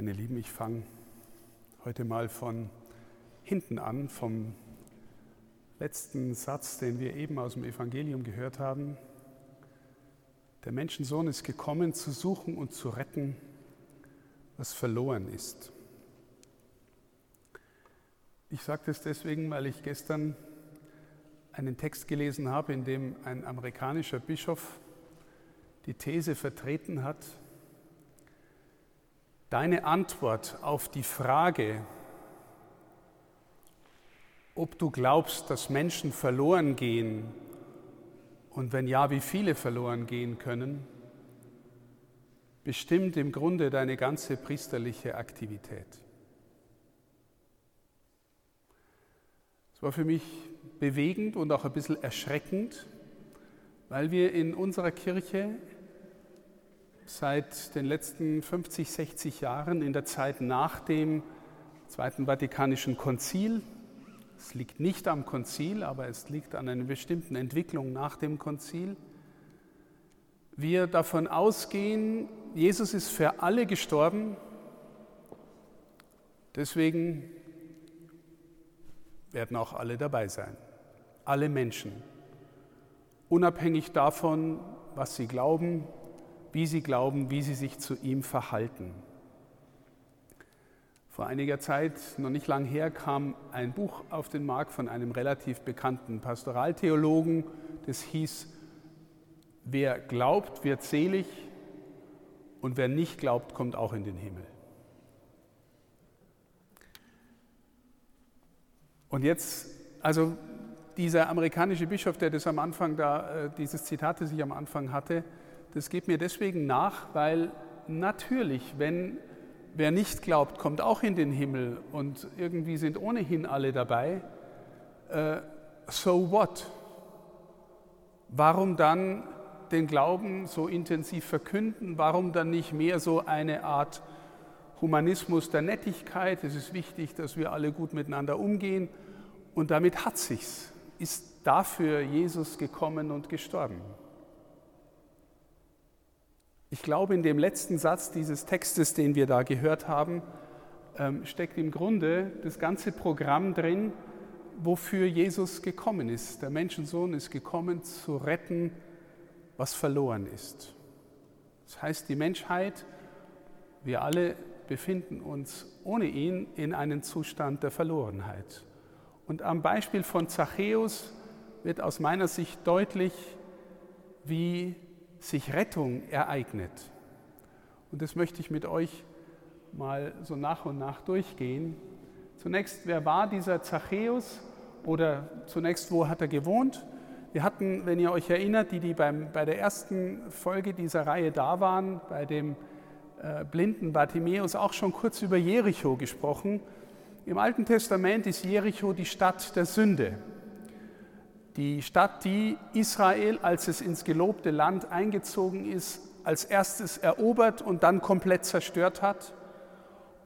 Meine Lieben, ich fange heute mal von hinten an, vom letzten Satz, den wir eben aus dem Evangelium gehört haben. Der Menschensohn ist gekommen, zu suchen und zu retten, was verloren ist. Ich sage das deswegen, weil ich gestern einen Text gelesen habe, in dem ein amerikanischer Bischof die These vertreten hat, deine Antwort auf die Frage, ob du glaubst, dass Menschen verloren gehen und wenn ja, wie viele verloren gehen können, bestimmt im Grunde deine ganze priesterliche Aktivität. Es war für mich bewegend und auch ein bisschen erschreckend, weil wir in unserer Kirche seit den letzten 50, 60 Jahren in der Zeit nach dem Zweiten Vatikanischen Konzil. Es liegt nicht am Konzil, aber es liegt an einer bestimmten Entwicklung nach dem Konzil. Wir davon ausgehen, Jesus ist für alle gestorben, deswegen werden auch alle dabei sein. Alle Menschen. Unabhängig davon, was sie glauben, wie sie glauben, wie sie sich zu ihm verhalten. Vor einiger Zeit, noch nicht lang her, kam ein Buch auf den Markt von einem relativ bekannten Pastoraltheologen. Das hieß, wer glaubt, wird selig und wer nicht glaubt, kommt auch in den Himmel. Und jetzt, also dieser amerikanische Bischof, der das am Anfang da, äh, dieses Zitat, das ich am Anfang hatte, das geht mir deswegen nach, weil natürlich, wenn wer nicht glaubt, kommt auch in den Himmel und irgendwie sind ohnehin alle dabei, äh, so what? Warum dann den Glauben so intensiv verkünden? Warum dann nicht mehr so eine Art Humanismus der Nettigkeit? Es ist wichtig, dass wir alle gut miteinander umgehen und damit hat sich's. Ist dafür Jesus gekommen und gestorben. Ich glaube, in dem letzten Satz dieses Textes, den wir da gehört haben, ähm, steckt im Grunde das ganze Programm drin, wofür Jesus gekommen ist. Der Menschensohn ist gekommen, zu retten, was verloren ist. Das heißt, die Menschheit, wir alle befinden uns ohne ihn in einem Zustand der Verlorenheit. Und am Beispiel von Zachäus wird aus meiner Sicht deutlich, wie sich Rettung ereignet. Und das möchte ich mit euch mal so nach und nach durchgehen. Zunächst, wer war dieser Zachäus oder zunächst, wo hat er gewohnt? Wir hatten, wenn ihr euch erinnert, die, die beim, bei der ersten Folge dieser Reihe da waren, bei dem äh, blinden Bartimäus auch schon kurz über Jericho gesprochen. Im Alten Testament ist Jericho die Stadt der Sünde. Die Stadt, die Israel, als es ins gelobte Land eingezogen ist, als erstes erobert und dann komplett zerstört hat.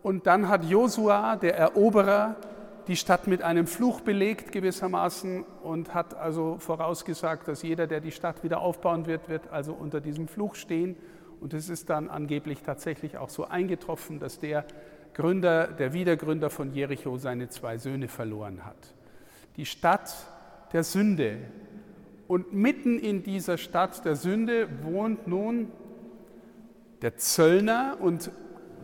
Und dann hat Josua, der Eroberer, die Stadt mit einem Fluch belegt gewissermaßen und hat also vorausgesagt, dass jeder, der die Stadt wieder aufbauen wird, wird also unter diesem Fluch stehen. Und es ist dann angeblich tatsächlich auch so eingetroffen, dass der Gründer, der Wiedergründer von Jericho seine zwei Söhne verloren hat. Die Stadt der Sünde. Und mitten in dieser Stadt der Sünde wohnt nun der Zöllner und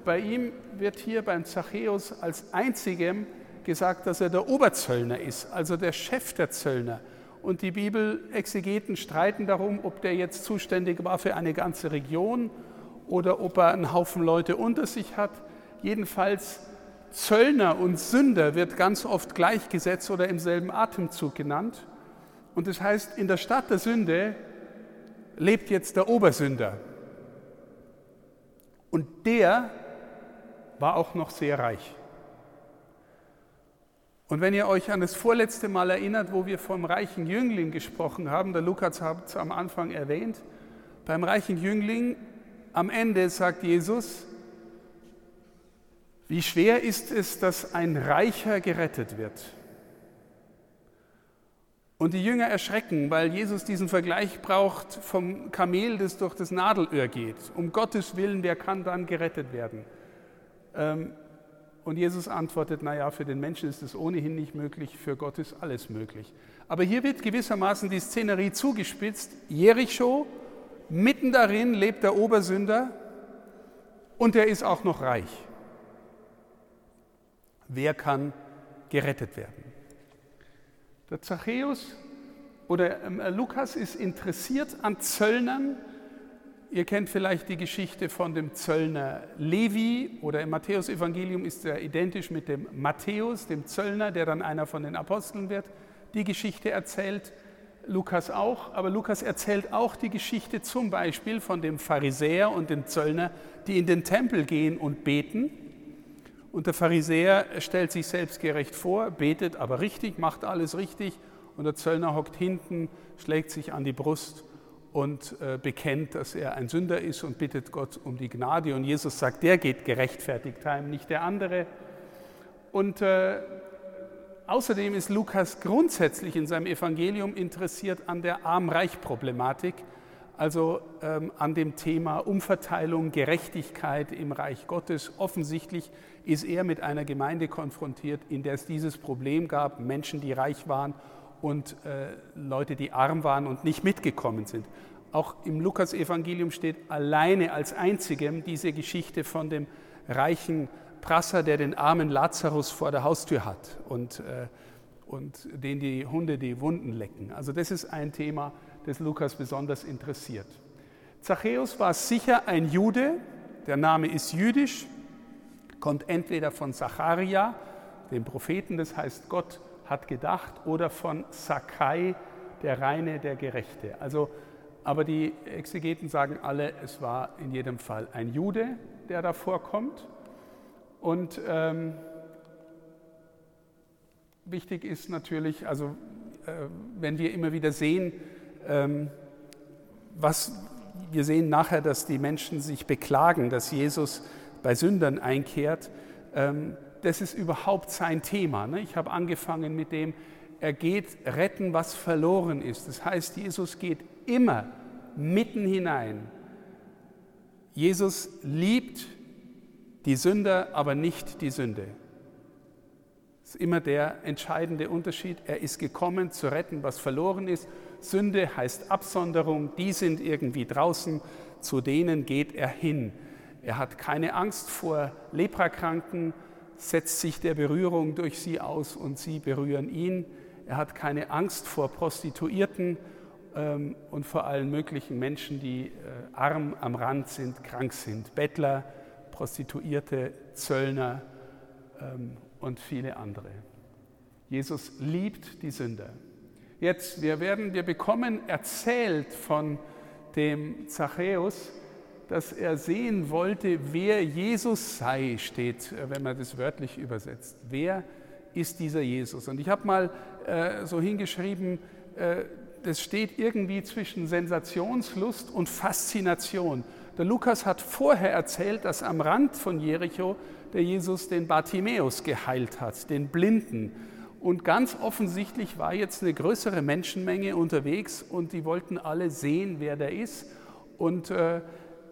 bei ihm wird hier beim Zachäus als einzigem gesagt, dass er der Oberzöllner ist, also der Chef der Zöllner. Und die Bibelexegeten streiten darum, ob der jetzt zuständig war für eine ganze Region oder ob er einen Haufen Leute unter sich hat. Jedenfalls Zöllner und Sünder wird ganz oft gleichgesetzt oder im selben Atemzug genannt. Und das heißt, in der Stadt der Sünde lebt jetzt der Obersünder. Und der war auch noch sehr reich. Und wenn ihr euch an das vorletzte Mal erinnert, wo wir vom reichen Jüngling gesprochen haben, der Lukas hat es am Anfang erwähnt, beim reichen Jüngling am Ende sagt Jesus, wie schwer ist es, dass ein Reicher gerettet wird? Und die Jünger erschrecken, weil Jesus diesen Vergleich braucht vom Kamel, das durch das Nadelöhr geht. Um Gottes Willen, wer kann dann gerettet werden? Ähm, und Jesus antwortet, naja, für den Menschen ist es ohnehin nicht möglich, für Gott ist alles möglich. Aber hier wird gewissermaßen die Szenerie zugespitzt. Jericho, mitten darin lebt der Obersünder und er ist auch noch reich. Wer kann gerettet werden? Der Zachäus oder ähm, Lukas ist interessiert an Zöllnern, Ihr kennt vielleicht die Geschichte von dem Zöllner Levi oder im Matthäusevangelium ist er identisch mit dem Matthäus, dem Zöllner, der dann einer von den Aposteln wird. Die Geschichte erzählt Lukas auch, aber Lukas erzählt auch die Geschichte zum Beispiel von dem Pharisäer und dem Zöllner, die in den Tempel gehen und beten. Und der Pharisäer stellt sich selbstgerecht vor, betet aber richtig, macht alles richtig. Und der Zöllner hockt hinten, schlägt sich an die Brust und äh, bekennt, dass er ein Sünder ist und bittet Gott um die Gnade. Und Jesus sagt, der geht gerechtfertigt heim, nicht der andere. Und äh, außerdem ist Lukas grundsätzlich in seinem Evangelium interessiert an der Arm-Reich-Problematik, also ähm, an dem Thema Umverteilung, Gerechtigkeit im Reich Gottes. Offensichtlich ist er mit einer Gemeinde konfrontiert, in der es dieses Problem gab, Menschen, die reich waren und äh, Leute, die arm waren und nicht mitgekommen sind. Auch im Lukas-Evangelium steht alleine als einzigem diese Geschichte von dem reichen Prasser, der den armen Lazarus vor der Haustür hat und, äh, und den die Hunde die Wunden lecken. Also das ist ein Thema, das Lukas besonders interessiert. Zachäus war sicher ein Jude, der Name ist jüdisch, kommt entweder von Zacharia, dem Propheten, das heißt Gott hat gedacht, oder von Sakai, der Reine, der Gerechte. Also, aber die Exegeten sagen alle, es war in jedem Fall ein Jude, der da vorkommt. Und ähm, wichtig ist natürlich, also äh, wenn wir immer wieder sehen, was wir sehen nachher, dass die Menschen sich beklagen, dass Jesus bei Sündern einkehrt. Ähm, das ist überhaupt sein Thema. Ne? Ich habe angefangen mit dem, er geht retten, was verloren ist. Das heißt, Jesus geht immer mitten hinein. Jesus liebt die Sünder, aber nicht die Sünde. Das ist immer der entscheidende Unterschied. Er ist gekommen, zu retten, was verloren ist. Sünde heißt Absonderung, die sind irgendwie draußen, zu denen geht er hin. Er hat keine Angst vor Leprakranken, setzt sich der Berührung durch sie aus und sie berühren ihn. Er hat keine Angst vor Prostituierten ähm, und vor allen möglichen Menschen, die äh, arm am Rand sind, krank sind. Bettler, Prostituierte, Zöllner ähm, und viele andere. Jesus liebt die Sünder. Jetzt, wir werden, wir bekommen erzählt von dem Zachäus, dass er sehen wollte, wer Jesus sei, steht, äh, wenn man das wörtlich übersetzt. Wer ist dieser Jesus? Und ich habe mal äh, so hingeschrieben, äh, das steht irgendwie zwischen Sensationslust und Faszination. Der Lukas hat vorher erzählt, dass am Rand von Jericho der Jesus den Bartimäus geheilt hat, den Blinden. Und ganz offensichtlich war jetzt eine größere Menschenmenge unterwegs und die wollten alle sehen, wer der ist. Und äh,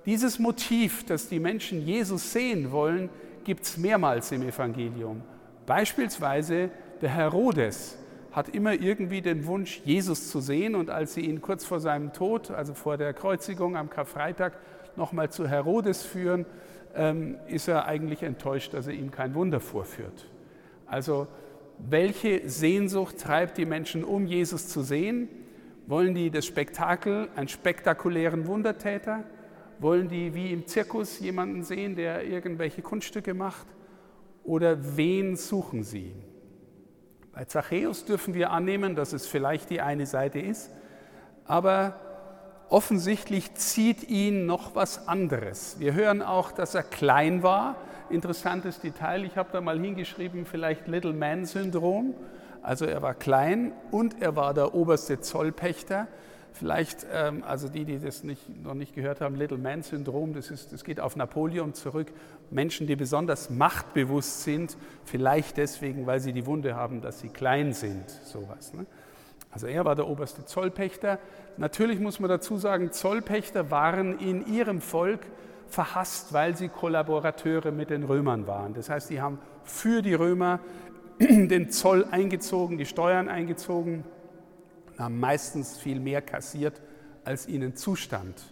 dieses Motiv, dass die Menschen Jesus sehen wollen, gibt es mehrmals im Evangelium. Beispielsweise der Herodes hat immer irgendwie den Wunsch, Jesus zu sehen. Und als sie ihn kurz vor seinem Tod, also vor der Kreuzigung am Karfreitag, nochmal zu Herodes führen, ähm, ist er eigentlich enttäuscht, dass er ihm kein Wunder vorführt. Also welche Sehnsucht treibt die Menschen um, Jesus zu sehen? Wollen die das Spektakel, einen spektakulären Wundertäter? Wollen die wie im Zirkus jemanden sehen, der irgendwelche Kunststücke macht? Oder wen suchen sie? Bei Zachäus dürfen wir annehmen, dass es vielleicht die eine Seite ist, aber offensichtlich zieht ihn noch was anderes. Wir hören auch, dass er klein war. Interessantes Detail, ich habe da mal hingeschrieben, vielleicht Little Man Syndrom. Also er war klein und er war der oberste Zollpächter. Vielleicht, ähm, also die, die das nicht, noch nicht gehört haben, Little Man Syndrom, das, ist, das geht auf Napoleon zurück. Menschen, die besonders machtbewusst sind, vielleicht deswegen, weil sie die Wunde haben, dass sie klein sind, sowas. Ne? Also er war der oberste Zollpächter. Natürlich muss man dazu sagen, Zollpächter waren in ihrem Volk verhasst, weil sie Kollaborateure mit den Römern waren. Das heißt, die haben für die Römer den Zoll eingezogen, die Steuern eingezogen, haben meistens viel mehr kassiert, als ihnen zustand,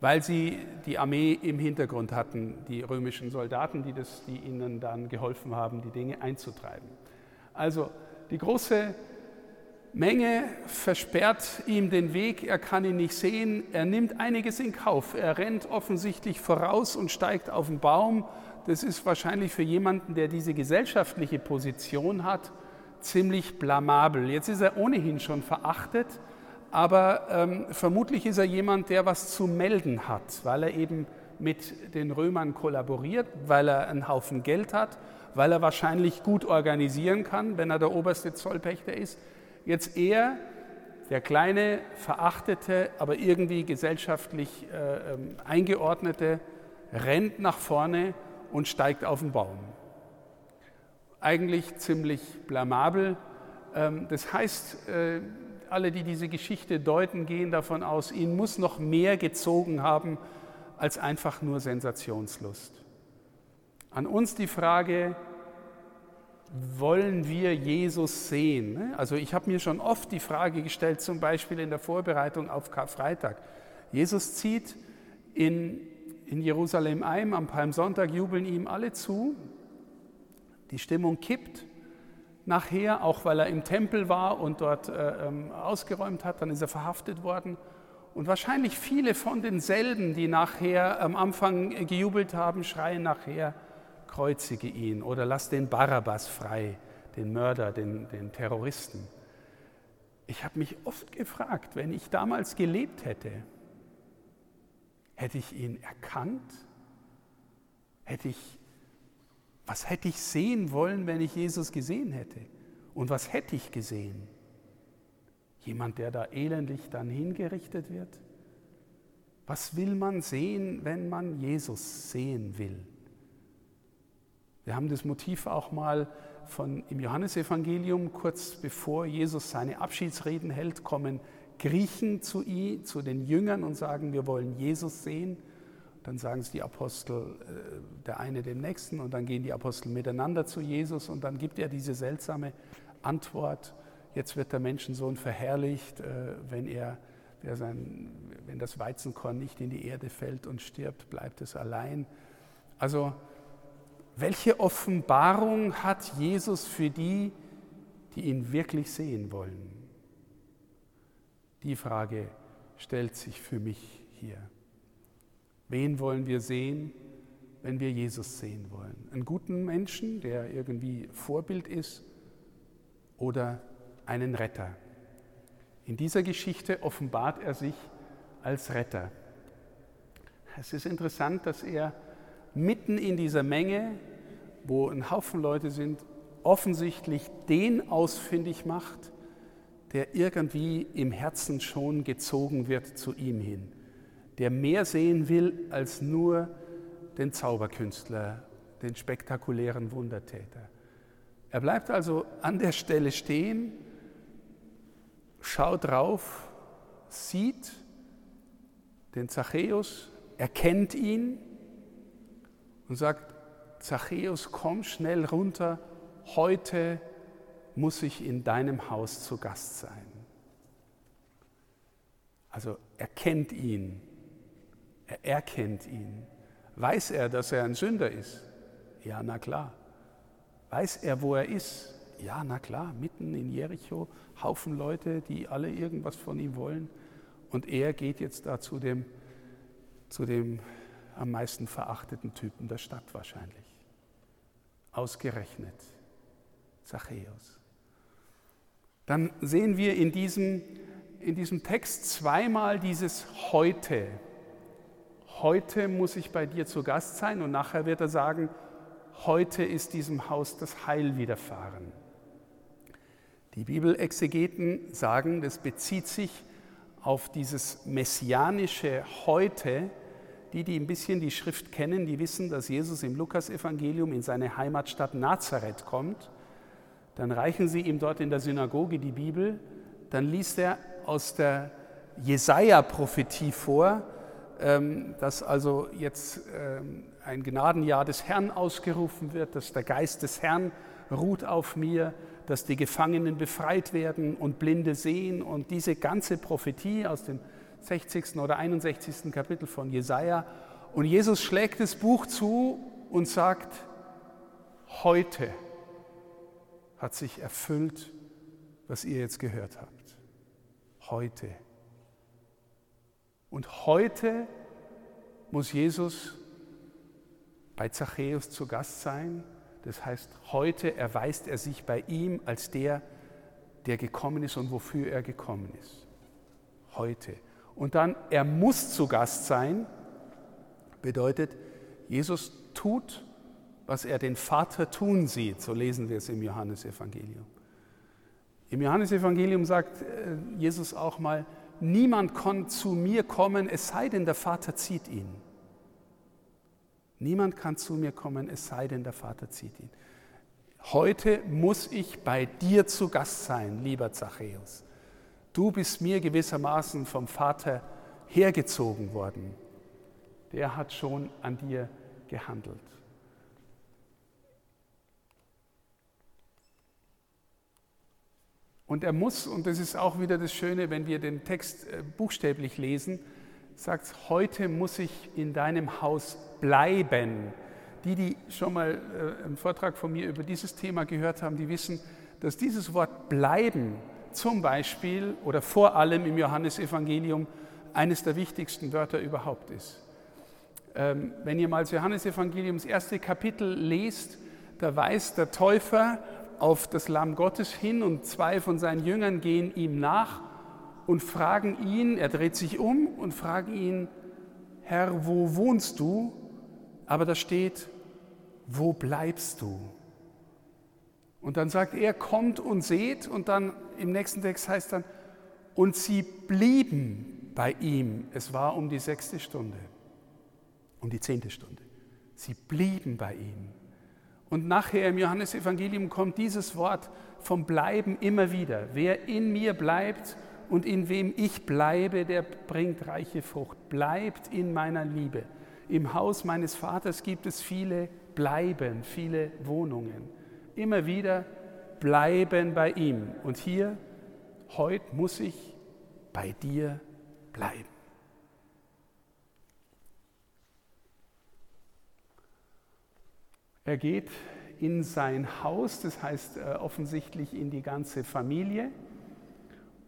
weil sie die Armee im Hintergrund hatten, die römischen Soldaten, die, das, die ihnen dann geholfen haben, die Dinge einzutreiben. Also die große Menge versperrt ihm den Weg, er kann ihn nicht sehen, er nimmt einiges in Kauf, er rennt offensichtlich voraus und steigt auf den Baum. Das ist wahrscheinlich für jemanden, der diese gesellschaftliche Position hat, ziemlich blamabel. Jetzt ist er ohnehin schon verachtet, aber ähm, vermutlich ist er jemand, der was zu melden hat, weil er eben mit den Römern kollaboriert, weil er einen Haufen Geld hat, weil er wahrscheinlich gut organisieren kann, wenn er der oberste Zollpächter ist Jetzt er, der kleine, verachtete, aber irgendwie gesellschaftlich äh, ähm, eingeordnete, rennt nach vorne und steigt auf den Baum. Eigentlich ziemlich blamabel. Ähm, das heißt, äh, alle, die diese Geschichte deuten, gehen davon aus, ihn muss noch mehr gezogen haben als einfach nur Sensationslust. An uns die Frage, wollen wir Jesus sehen? Ne? Also ich habe mir schon oft die Frage gestellt, zum Beispiel in der Vorbereitung auf Karfreitag. Jesus zieht in, in Jerusalem ein, am Palmsonntag jubeln ihm alle zu. Die Stimmung kippt nachher, auch weil er im Tempel war und dort äh, ähm, ausgeräumt hat, dann ist er verhaftet worden. Und wahrscheinlich viele von denselben, die nachher am Anfang gejubelt haben, schreien nachher, kreuzige ihn oder lass den Barabbas frei, den Mörder, den, den Terroristen. Ich habe mich oft gefragt, wenn ich damals gelebt hätte, hätte ich ihn erkannt? Hätte ich, was hätte ich sehen wollen, wenn ich Jesus gesehen hätte? Und was hätte ich gesehen? Jemand, der da elendlich dann hingerichtet wird? Was will man sehen, wenn man Jesus sehen will? Wir haben das Motiv auch mal von, im Johannesevangelium, kurz bevor Jesus seine Abschiedsreden hält, kommen Griechen zu, ihm, zu den Jüngern und sagen, wir wollen Jesus sehen. Dann sagen es die Apostel, äh, der eine dem nächsten, und dann gehen die Apostel miteinander zu Jesus und dann gibt er diese seltsame Antwort, jetzt wird der Menschensohn verherrlicht, äh, wenn, er, sein, wenn das Weizenkorn nicht in die Erde fällt und stirbt, bleibt es allein. Also welche Offenbarung hat Jesus für die, die ihn wirklich sehen wollen? Die Frage stellt sich für mich hier. Wen wollen wir sehen, wenn wir Jesus sehen wollen? Einen guten Menschen, der irgendwie Vorbild ist, oder einen Retter? In dieser Geschichte offenbart er sich als Retter. Es ist interessant, dass er mitten in dieser Menge, wo ein Haufen Leute sind, offensichtlich den ausfindig macht, der irgendwie im Herzen schon gezogen wird zu ihm hin, der mehr sehen will als nur den Zauberkünstler, den spektakulären Wundertäter. Er bleibt also an der Stelle stehen, schaut drauf, sieht den Zachäus, erkennt ihn und sagt, Zachäus, komm schnell runter, heute muss ich in deinem Haus zu Gast sein. Also er kennt ihn, er erkennt ihn. Weiß er, dass er ein Sünder ist? Ja, na klar. Weiß er, wo er ist? Ja, na klar, mitten in Jericho, Haufen Leute, die alle irgendwas von ihm wollen. Und er geht jetzt da zu dem, zu dem am meisten verachteten Typen der Stadt wahrscheinlich. Ausgerechnet Zachäus. Dann sehen wir in diesem, in diesem Text zweimal dieses heute. Heute muss ich bei dir zu Gast sein und nachher wird er sagen, heute ist diesem Haus das Heil widerfahren. Die Bibelexegeten sagen, das bezieht sich auf dieses messianische Heute, die, die ein bisschen die Schrift kennen, die wissen, dass Jesus im Lukasevangelium in seine Heimatstadt Nazareth kommt. Dann reichen sie ihm dort in der Synagoge die Bibel. Dann liest er aus der Jesaja-Prophetie vor, ähm, dass also jetzt ähm, ein Gnadenjahr des Herrn ausgerufen wird, dass der Geist des Herrn ruht auf mir, dass die Gefangenen befreit werden und Blinde sehen und diese ganze Prophetie aus dem 60. oder 61. Kapitel von Jesaja. Und Jesus schlägt das Buch zu und sagt: Heute hat sich erfüllt, was ihr jetzt gehört habt. Heute. Und heute muss Jesus bei Zachäus zu Gast sein. Das heißt, heute erweist er sich bei ihm als der, der gekommen ist und wofür er gekommen ist. Heute. Und dann, er muss zu Gast sein, bedeutet, Jesus tut, was er den Vater tun sieht. So lesen wir es im Johannesevangelium. Im Johannesevangelium sagt äh, Jesus auch mal, niemand kann zu mir kommen, es sei denn, der Vater zieht ihn. Niemand kann zu mir kommen, es sei denn, der Vater zieht ihn. Heute muss ich bei dir zu Gast sein, lieber Zachäus. Du bist mir gewissermaßen vom Vater hergezogen worden. Der hat schon an dir gehandelt. Und er muss, und das ist auch wieder das Schöne, wenn wir den Text äh, buchstäblich lesen, sagt, heute muss ich in deinem Haus bleiben. Die, die schon mal äh, einen Vortrag von mir über dieses Thema gehört haben, die wissen, dass dieses Wort bleiben zum Beispiel oder vor allem im Johannesevangelium eines der wichtigsten Wörter überhaupt ist. Ähm, wenn ihr mal das Johannesevangelium das erste Kapitel lest, da weist der Täufer auf das Lamm Gottes hin und zwei von seinen Jüngern gehen ihm nach und fragen ihn, er dreht sich um und fragen ihn, Herr, wo wohnst du? Aber da steht, wo bleibst du? Und dann sagt er, kommt und seht und dann im nächsten Text heißt dann, und sie blieben bei ihm. Es war um die sechste Stunde, um die zehnte Stunde. Sie blieben bei ihm. Und nachher im Johannesevangelium kommt dieses Wort vom Bleiben immer wieder. Wer in mir bleibt und in wem ich bleibe, der bringt reiche Frucht. Bleibt in meiner Liebe. Im Haus meines Vaters gibt es viele Bleiben, viele Wohnungen. Immer wieder bleiben bei ihm. Und hier, heute muss ich bei dir bleiben. Er geht in sein Haus, das heißt äh, offensichtlich in die ganze Familie.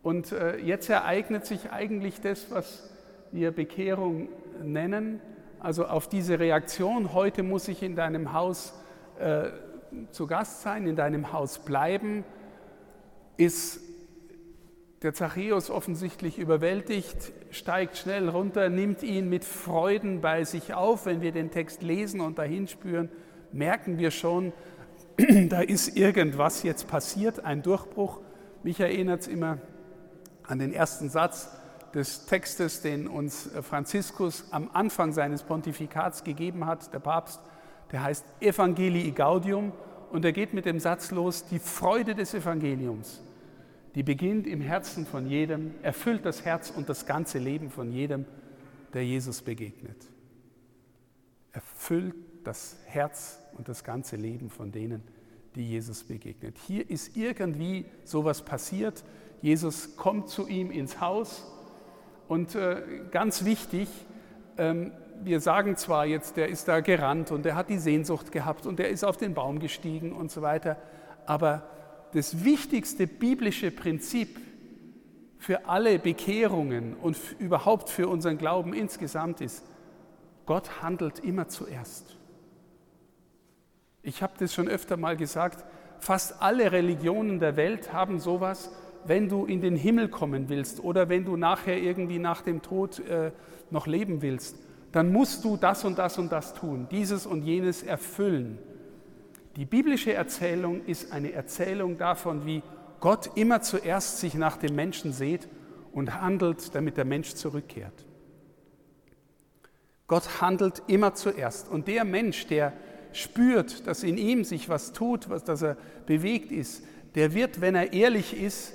Und äh, jetzt ereignet sich eigentlich das, was wir Bekehrung nennen. Also auf diese Reaktion, heute muss ich in deinem Haus äh, zu Gast sein, in deinem Haus bleiben, ist der Zachäus offensichtlich überwältigt, steigt schnell runter, nimmt ihn mit Freuden bei sich auf, wenn wir den Text lesen und dahin spüren merken wir schon, da ist irgendwas jetzt passiert, ein Durchbruch. Mich erinnert es immer an den ersten Satz des Textes, den uns Franziskus am Anfang seines Pontifikats gegeben hat, der Papst. Der heißt Evangelii Gaudium und er geht mit dem Satz los, die Freude des Evangeliums, die beginnt im Herzen von jedem, erfüllt das Herz und das ganze Leben von jedem, der Jesus begegnet. Erfüllt das Herz und das ganze Leben von denen, die Jesus begegnet. Hier ist irgendwie sowas passiert. Jesus kommt zu ihm ins Haus und äh, ganz wichtig, ähm, wir sagen zwar jetzt, der ist da gerannt und der hat die Sehnsucht gehabt und der ist auf den Baum gestiegen und so weiter, aber das wichtigste biblische Prinzip für alle Bekehrungen und überhaupt für unseren Glauben insgesamt ist, Gott handelt immer zuerst. Ich habe das schon öfter mal gesagt, fast alle Religionen der Welt haben sowas, wenn du in den Himmel kommen willst oder wenn du nachher irgendwie nach dem Tod äh, noch leben willst, dann musst du das und das und das tun, dieses und jenes erfüllen. Die biblische Erzählung ist eine Erzählung davon, wie Gott immer zuerst sich nach dem Menschen sieht und handelt, damit der Mensch zurückkehrt. Gott handelt immer zuerst. Und der Mensch, der spürt, dass in ihm sich was tut, dass er bewegt ist, der wird, wenn er ehrlich ist,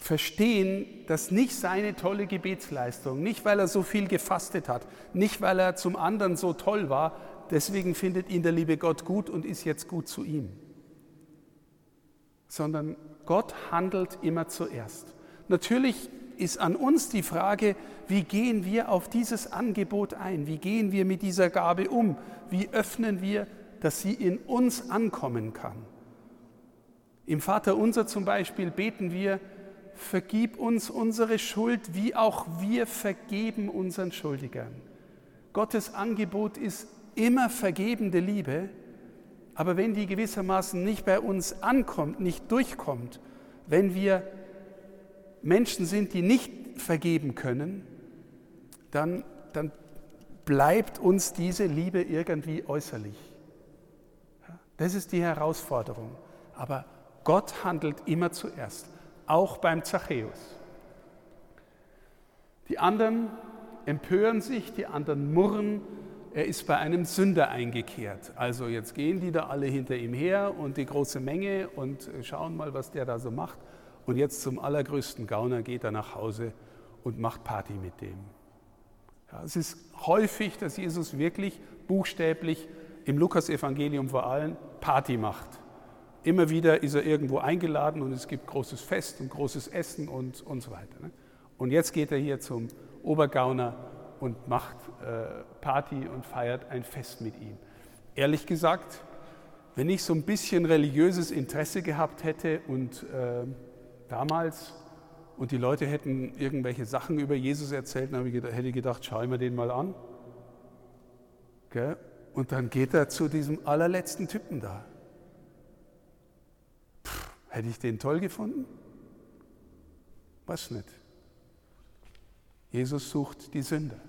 verstehen, dass nicht seine tolle Gebetsleistung, nicht weil er so viel gefastet hat, nicht weil er zum anderen so toll war, deswegen findet ihn der liebe Gott gut und ist jetzt gut zu ihm, sondern Gott handelt immer zuerst. Natürlich ist an uns die Frage, wie gehen wir auf dieses Angebot ein? Wie gehen wir mit dieser Gabe um? Wie öffnen wir, dass sie in uns ankommen kann? Im Vater unser zum Beispiel beten wir, vergib uns unsere Schuld, wie auch wir vergeben unseren Schuldigern. Gottes Angebot ist immer vergebende Liebe, aber wenn die gewissermaßen nicht bei uns ankommt, nicht durchkommt, wenn wir Menschen sind, die nicht vergeben können, dann, dann bleibt uns diese Liebe irgendwie äußerlich. Das ist die Herausforderung. Aber Gott handelt immer zuerst auch beim Zachäus. Die anderen empören sich, die anderen murren, er ist bei einem Sünder eingekehrt. Also jetzt gehen die da alle hinter ihm her und die große Menge und schauen mal, was der da so macht. Und jetzt zum allergrößten Gauner geht er nach Hause und macht Party mit dem. Ja, es ist häufig, dass Jesus wirklich buchstäblich im Lukasevangelium vor allem Party macht. Immer wieder ist er irgendwo eingeladen und es gibt großes Fest und großes Essen und, und so weiter. Ne? Und jetzt geht er hier zum Obergauner und macht äh, Party und feiert ein Fest mit ihm. Ehrlich gesagt, wenn ich so ein bisschen religiöses Interesse gehabt hätte und äh, damals und die Leute hätten irgendwelche Sachen über Jesus erzählt, dann hätte ich gedacht, schau mir den mal an. Und dann geht er zu diesem allerletzten Typen da. Hätte ich den toll gefunden? Was nicht. Jesus sucht die Sünde.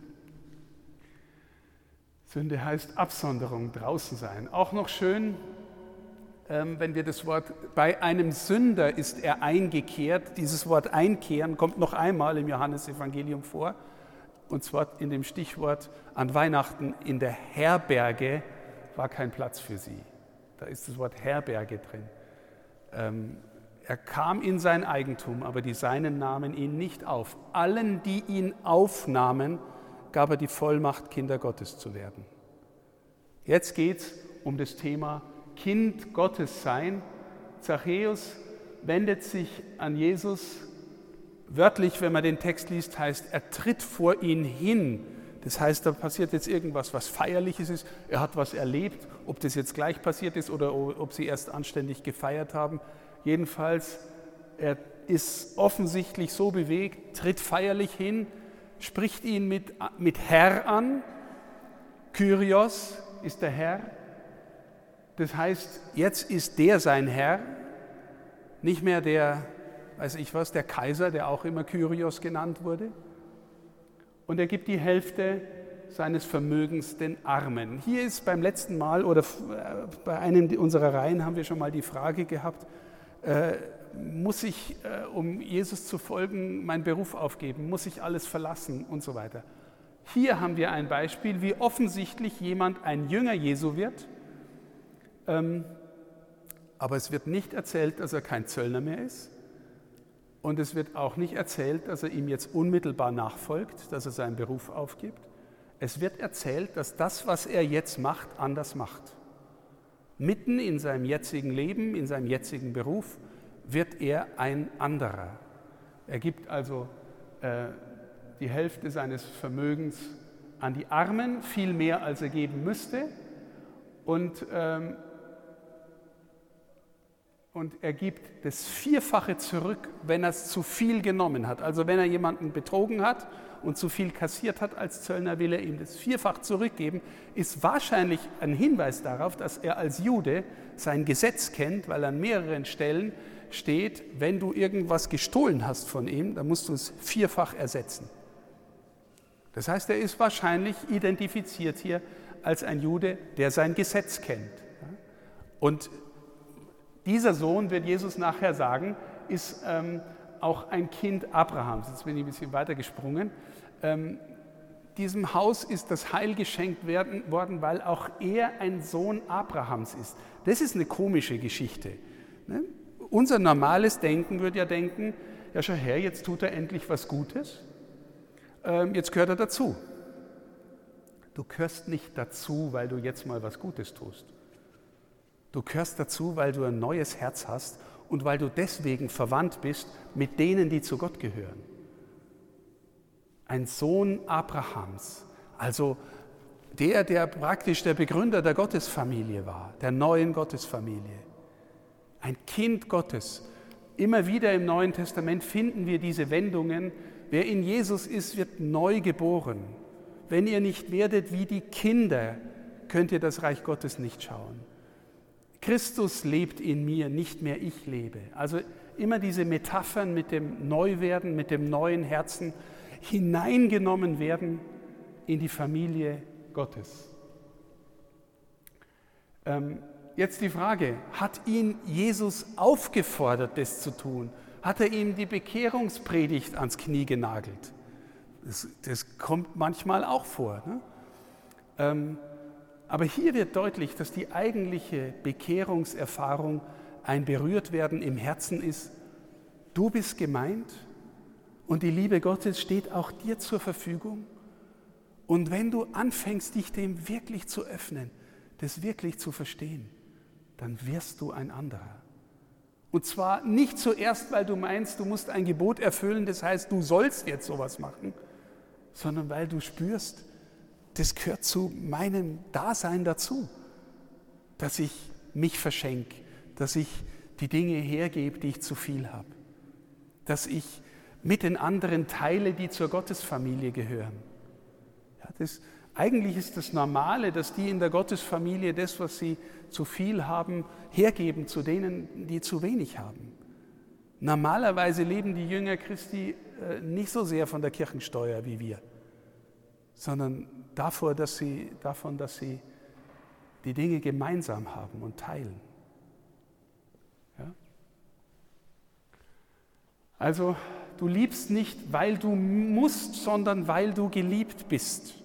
Sünde heißt Absonderung, draußen sein. Auch noch schön, ähm, wenn wir das Wort, bei einem Sünder ist er eingekehrt. Dieses Wort einkehren kommt noch einmal im Johannesevangelium vor. Und zwar in dem Stichwort an Weihnachten in der Herberge war kein Platz für sie. Da ist das Wort Herberge drin. Ähm, er kam in sein Eigentum, aber die Seinen nahmen ihn nicht auf. Allen, die ihn aufnahmen, gab er die Vollmacht, Kinder Gottes zu werden. Jetzt geht es um das Thema Kind Gottes sein. Zachäus wendet sich an Jesus. Wörtlich, wenn man den Text liest, heißt, er tritt vor ihn hin. Das heißt, da passiert jetzt irgendwas, was feierliches ist. Er hat was erlebt, ob das jetzt gleich passiert ist oder ob sie erst anständig gefeiert haben. Jedenfalls, er ist offensichtlich so bewegt, tritt feierlich hin, spricht ihn mit, mit Herr an. Kyrios ist der Herr. Das heißt, jetzt ist der sein Herr, nicht mehr der, weiß ich was, der Kaiser, der auch immer Kyrios genannt wurde und er gibt die Hälfte seines Vermögens den Armen. Hier ist beim letzten Mal oder äh, bei einem unserer Reihen haben wir schon mal die Frage gehabt, äh, muss ich, äh, um Jesus zu folgen, meinen Beruf aufgeben? Muss ich alles verlassen und so weiter? Hier haben wir ein Beispiel, wie offensichtlich jemand ein Jünger Jesu wird, ähm, aber es wird nicht erzählt, dass er kein Zöllner mehr ist. Und es wird auch nicht erzählt, dass er ihm jetzt unmittelbar nachfolgt, dass er seinen Beruf aufgibt. Es wird erzählt, dass das, was er jetzt macht, anders macht. Mitten in seinem jetzigen Leben, in seinem jetzigen Beruf, wird er ein anderer. Er gibt also äh, die Hälfte seines Vermögens an die Armen, viel mehr als er geben müsste. Und ähm, und er gibt das Vierfache zurück, wenn er es zu viel genommen hat. Also wenn er jemanden betrogen hat und zu viel kassiert hat als Zöllner, will er ihm das Vierfach zurückgeben, ist wahrscheinlich ein Hinweis darauf, dass er als Jude sein Gesetz kennt, weil an mehreren Stellen steht, wenn du irgendwas gestohlen hast von ihm, dann musst du es vierfach ersetzen. Das heißt, er ist wahrscheinlich identifiziert hier als ein Jude, der sein Gesetz kennt. Und dieser Sohn, wird Jesus nachher sagen, ist ähm, auch ein Kind Abrahams. Jetzt bin ich ein bisschen weiter gesprungen. Ähm, diesem Haus ist das Heil geschenkt werden, worden, weil auch er ein Sohn Abrahams ist. Das ist eine komische Geschichte. Ne? Unser normales Denken würde ja denken, ja schau her, jetzt tut er endlich was Gutes, ähm, jetzt gehört er dazu. Du gehörst nicht dazu, weil du jetzt mal was Gutes tust. Du gehörst dazu, weil du ein neues Herz hast und weil du deswegen verwandt bist mit denen, die zu Gott gehören. Ein Sohn Abrahams, also der, der praktisch der Begründer der Gottesfamilie war, der neuen Gottesfamilie. Ein Kind Gottes. Immer wieder im Neuen Testament finden wir diese Wendungen. Wer in Jesus ist, wird neu geboren. Wenn ihr nicht werdet wie die Kinder, könnt ihr das Reich Gottes nicht schauen. Christus lebt in mir, nicht mehr ich lebe. Also immer diese Metaphern mit dem Neuwerden, mit dem neuen Herzen hineingenommen werden in die Familie Gottes. Ähm, jetzt die Frage, hat ihn Jesus aufgefordert, das zu tun? Hat er ihm die Bekehrungspredigt ans Knie genagelt? Das, das kommt manchmal auch vor. Ne? Ähm, aber hier wird deutlich, dass die eigentliche Bekehrungserfahrung ein Berührtwerden im Herzen ist. Du bist gemeint und die Liebe Gottes steht auch dir zur Verfügung. Und wenn du anfängst, dich dem wirklich zu öffnen, das wirklich zu verstehen, dann wirst du ein anderer. Und zwar nicht zuerst, weil du meinst, du musst ein Gebot erfüllen, das heißt, du sollst jetzt sowas machen, sondern weil du spürst, das gehört zu meinem Dasein dazu, dass ich mich verschenke, dass ich die Dinge hergebe, die ich zu viel habe, dass ich mit den anderen teile, die zur Gottesfamilie gehören das, eigentlich ist das Normale, dass die in der Gottesfamilie das, was sie zu viel haben, hergeben zu denen, die zu wenig haben. Normalerweise leben die Jünger Christi äh, nicht so sehr von der Kirchensteuer wie wir, sondern davor, dass sie, davon, dass sie die Dinge gemeinsam haben und teilen. Ja? Also du liebst nicht, weil du musst, sondern weil du geliebt bist.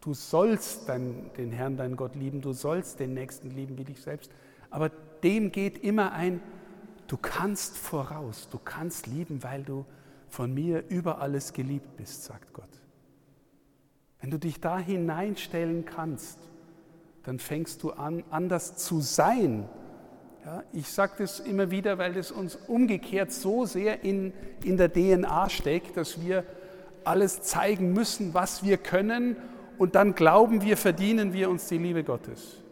Du sollst dein, den Herrn, deinen Gott lieben, du sollst den Nächsten lieben wie dich selbst. Aber dem geht immer ein, du kannst voraus, du kannst lieben, weil du von mir über alles geliebt bist, sagt Gott. Wenn du dich da hineinstellen kannst, dann fängst du an, anders zu sein. Ja, ich sage das immer wieder, weil das uns umgekehrt so sehr in, in der DNA steckt, dass wir alles zeigen müssen, was wir können und dann glauben wir, verdienen wir uns die Liebe Gottes.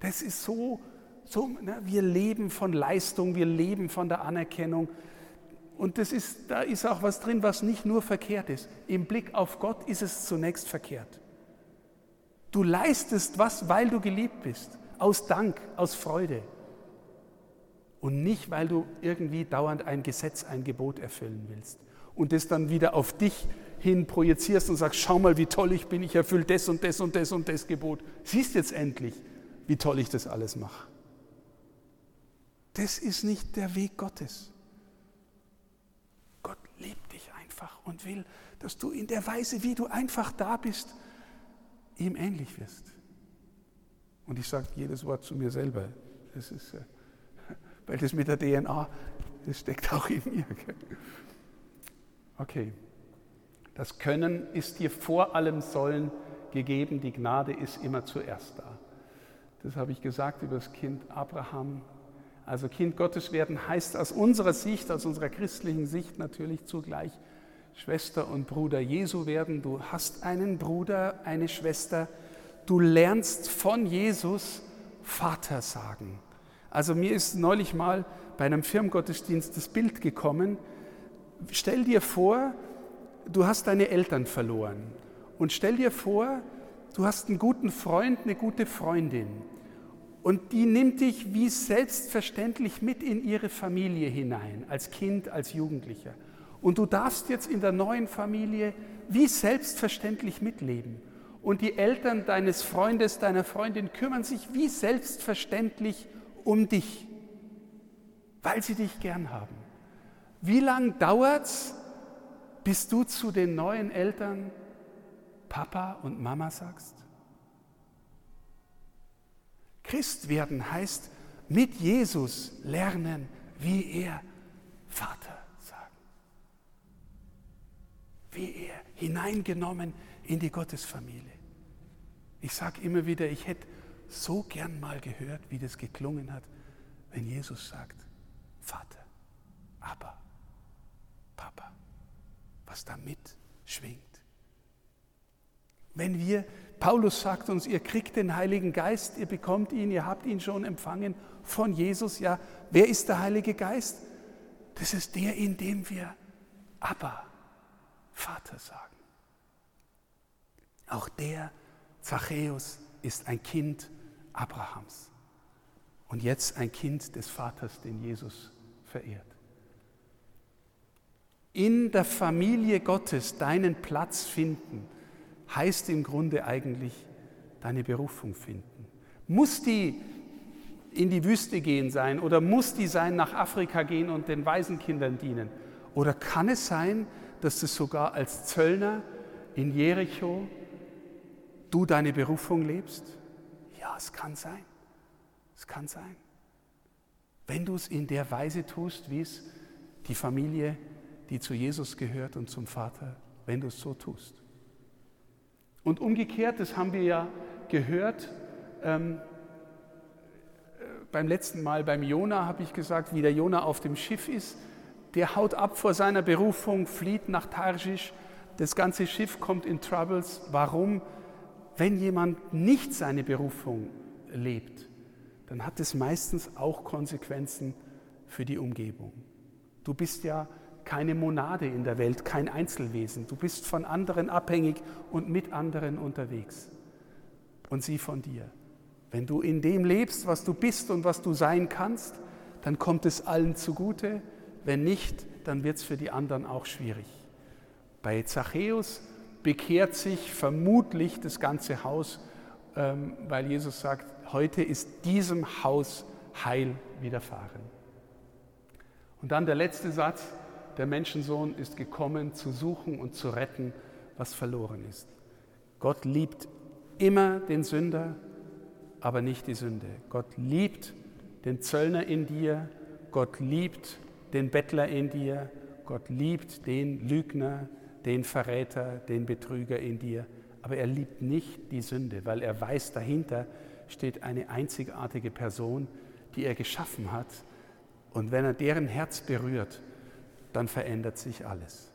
Das ist so, so ne? wir leben von Leistung, wir leben von der Anerkennung. Und das ist, da ist auch was drin, was nicht nur verkehrt ist. Im Blick auf Gott ist es zunächst verkehrt. Du leistest was, weil du geliebt bist, aus Dank, aus Freude. Und nicht, weil du irgendwie dauernd ein Gesetz, ein Gebot erfüllen willst und das dann wieder auf dich hin projizierst und sagst, schau mal, wie toll ich bin, ich erfülle das und das und das und das Gebot. Siehst jetzt endlich, wie toll ich das alles mache. Das ist nicht der Weg Gottes. Gott liebt dich einfach und will, dass du in der Weise, wie du einfach da bist, ihm ähnlich wirst. Und ich sage jedes Wort zu mir selber. Das ist, äh, weil das mit der DNA, das steckt auch in mir. Okay. Das Können ist dir vor allem Sollen gegeben, die Gnade ist immer zuerst da. Das habe ich gesagt über das Kind Abraham. Also Kind Gottes werden heißt aus unserer Sicht, aus unserer christlichen Sicht natürlich zugleich Schwester und Bruder Jesu werden. Du hast einen Bruder, eine Schwester. Du lernst von Jesus Vater sagen. Also mir ist neulich mal bei einem Firmengottesdienst das Bild gekommen. Stell dir vor, du hast deine Eltern verloren. Und stell dir vor, du hast einen guten Freund, eine gute Freundin. Und die nimmt dich wie selbstverständlich mit in ihre Familie hinein, als Kind, als Jugendlicher. Und du darfst jetzt in der neuen Familie wie selbstverständlich mitleben. Und die Eltern deines Freundes, deiner Freundin kümmern sich wie selbstverständlich um dich, weil sie dich gern haben. Wie lange dauert es, bis du zu den neuen Eltern Papa und Mama sagst? Christ werden heißt mit Jesus lernen, wie er Vater sagen. Wie er hineingenommen in die Gottesfamilie. Ich sage immer wieder, ich hätte so gern mal gehört, wie das geklungen hat, wenn Jesus sagt, Vater, aber, Papa, was da mitschwingt. Wenn wir, Paulus sagt uns, ihr kriegt den Heiligen Geist, ihr bekommt ihn, ihr habt ihn schon empfangen von Jesus, ja, wer ist der Heilige Geist? Das ist der, in dem wir aber Vater sagen. Auch der Zachäus ist ein Kind Abrahams und jetzt ein Kind des Vaters, den Jesus verehrt. In der Familie Gottes deinen Platz finden, heißt im Grunde eigentlich deine Berufung finden. Muss die in die Wüste gehen sein oder muss die sein nach Afrika gehen und den Waisenkindern dienen? Oder kann es sein, dass du sogar als Zöllner in Jericho du deine Berufung lebst? Ja, es kann sein. Es kann sein. Wenn du es in der Weise tust, wie es die Familie, die zu Jesus gehört und zum Vater, wenn du es so tust. Und umgekehrt, das haben wir ja gehört, ähm, äh, beim letzten Mal beim Jona habe ich gesagt, wie der Jona auf dem Schiff ist, der haut ab vor seiner Berufung, flieht nach Tarschisch, das ganze Schiff kommt in Troubles. Warum? Wenn jemand nicht seine Berufung lebt, dann hat es meistens auch Konsequenzen für die Umgebung. Du bist ja keine Monade in der Welt, kein Einzelwesen. Du bist von anderen abhängig und mit anderen unterwegs. Und sie von dir. Wenn du in dem lebst, was du bist und was du sein kannst, dann kommt es allen zugute. Wenn nicht, dann wird es für die anderen auch schwierig. Bei Zachäus bekehrt sich vermutlich das ganze Haus, ähm, weil Jesus sagt, heute ist diesem Haus Heil widerfahren. Und dann der letzte Satz, der Menschensohn ist gekommen, zu suchen und zu retten, was verloren ist. Gott liebt immer den Sünder, aber nicht die Sünde. Gott liebt den Zöllner in dir, Gott liebt den Bettler in dir, Gott liebt den Lügner, den Verräter, den Betrüger in dir, aber er liebt nicht die Sünde, weil er weiß, dahinter steht eine einzigartige Person, die er geschaffen hat. Und wenn er deren Herz berührt, dann verändert sich alles.